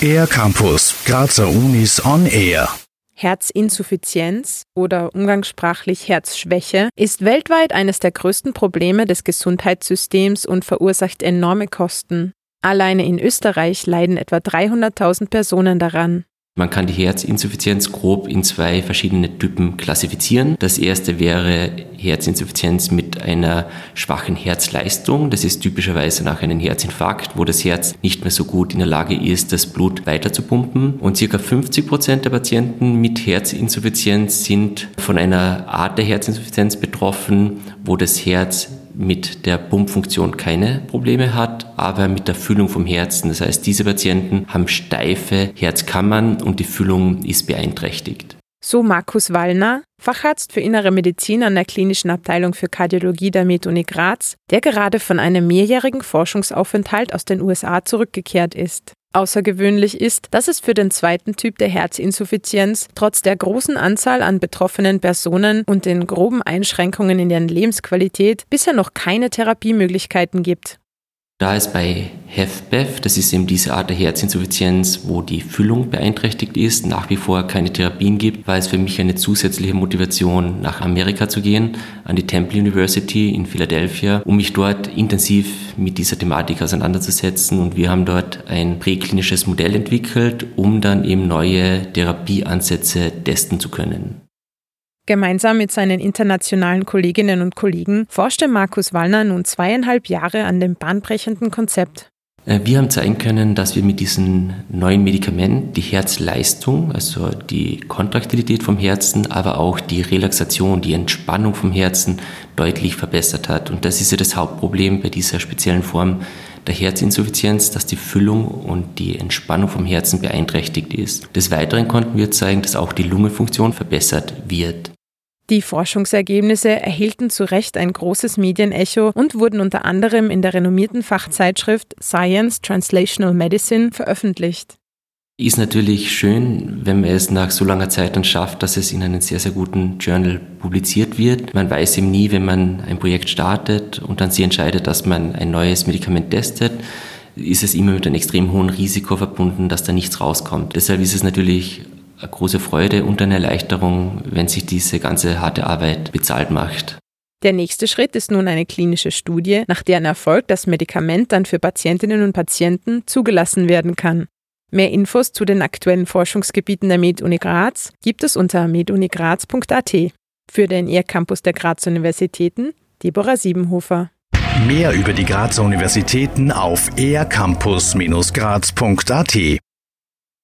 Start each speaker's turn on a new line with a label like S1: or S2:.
S1: Air Campus, Grazer Unis on Air.
S2: Herzinsuffizienz oder umgangssprachlich Herzschwäche ist weltweit eines der größten Probleme des Gesundheitssystems und verursacht enorme Kosten. Alleine in Österreich leiden etwa 300.000 Personen daran.
S3: Man kann die Herzinsuffizienz grob in zwei verschiedene Typen klassifizieren. Das erste wäre Herzinsuffizienz mit einer schwachen Herzleistung. Das ist typischerweise nach einem Herzinfarkt, wo das Herz nicht mehr so gut in der Lage ist, das Blut weiter zu pumpen. Und circa 50 Prozent der Patienten mit Herzinsuffizienz sind von einer Art der Herzinsuffizienz betroffen, wo das Herz mit der Pumpfunktion keine Probleme hat, aber mit der Füllung vom Herzen. Das heißt, diese Patienten haben steife Herzkammern und die Füllung ist beeinträchtigt.
S2: So Markus Wallner, Facharzt für Innere Medizin an der Klinischen Abteilung für Kardiologie der Med-Uni Graz, der gerade von einem mehrjährigen Forschungsaufenthalt aus den USA zurückgekehrt ist. Außergewöhnlich ist, dass es für den zweiten Typ der Herzinsuffizienz trotz der großen Anzahl an betroffenen Personen und den groben Einschränkungen in deren Lebensqualität bisher noch keine Therapiemöglichkeiten gibt.
S3: Da es bei HFpEF, das ist eben diese Art der Herzinsuffizienz, wo die Füllung beeinträchtigt ist, nach wie vor keine Therapien gibt, war es für mich eine zusätzliche Motivation, nach Amerika zu gehen, an die Temple University in Philadelphia, um mich dort intensiv mit dieser Thematik auseinanderzusetzen. Und wir haben dort ein präklinisches Modell entwickelt, um dann eben neue Therapieansätze testen zu können.
S2: Gemeinsam mit seinen internationalen Kolleginnen und Kollegen forschte Markus Wallner nun zweieinhalb Jahre an dem bahnbrechenden Konzept.
S3: Äh, wir haben zeigen können, dass wir mit diesem neuen Medikament die Herzleistung, also die Kontraktilität vom Herzen, aber auch die Relaxation, die Entspannung vom Herzen deutlich verbessert hat. Und das ist ja das Hauptproblem bei dieser speziellen Form der Herzinsuffizienz, dass die Füllung und die Entspannung vom Herzen beeinträchtigt ist. Des Weiteren konnten wir zeigen, dass auch die Lungenfunktion verbessert wird.
S2: Die Forschungsergebnisse erhielten zu Recht ein großes Medienecho und wurden unter anderem in der renommierten Fachzeitschrift Science Translational Medicine veröffentlicht.
S3: Ist natürlich schön, wenn man es nach so langer Zeit dann schafft, dass es in einem sehr, sehr guten Journal publiziert wird. Man weiß eben nie, wenn man ein Projekt startet und dann sich entscheidet, dass man ein neues Medikament testet, ist es immer mit einem extrem hohen Risiko verbunden, dass da nichts rauskommt. Deshalb ist es natürlich eine große Freude und eine Erleichterung, wenn sich diese ganze harte Arbeit bezahlt macht.
S2: Der nächste Schritt ist nun eine klinische Studie, nach deren Erfolg das Medikament dann für Patientinnen und Patienten zugelassen werden kann. Mehr Infos zu den aktuellen Forschungsgebieten der MedUni Graz gibt es unter medunigraz.at. Für den ER-Campus der Graz Universitäten, Deborah Siebenhofer.
S1: Mehr über die Grazer Universitäten auf ercampus-graz.at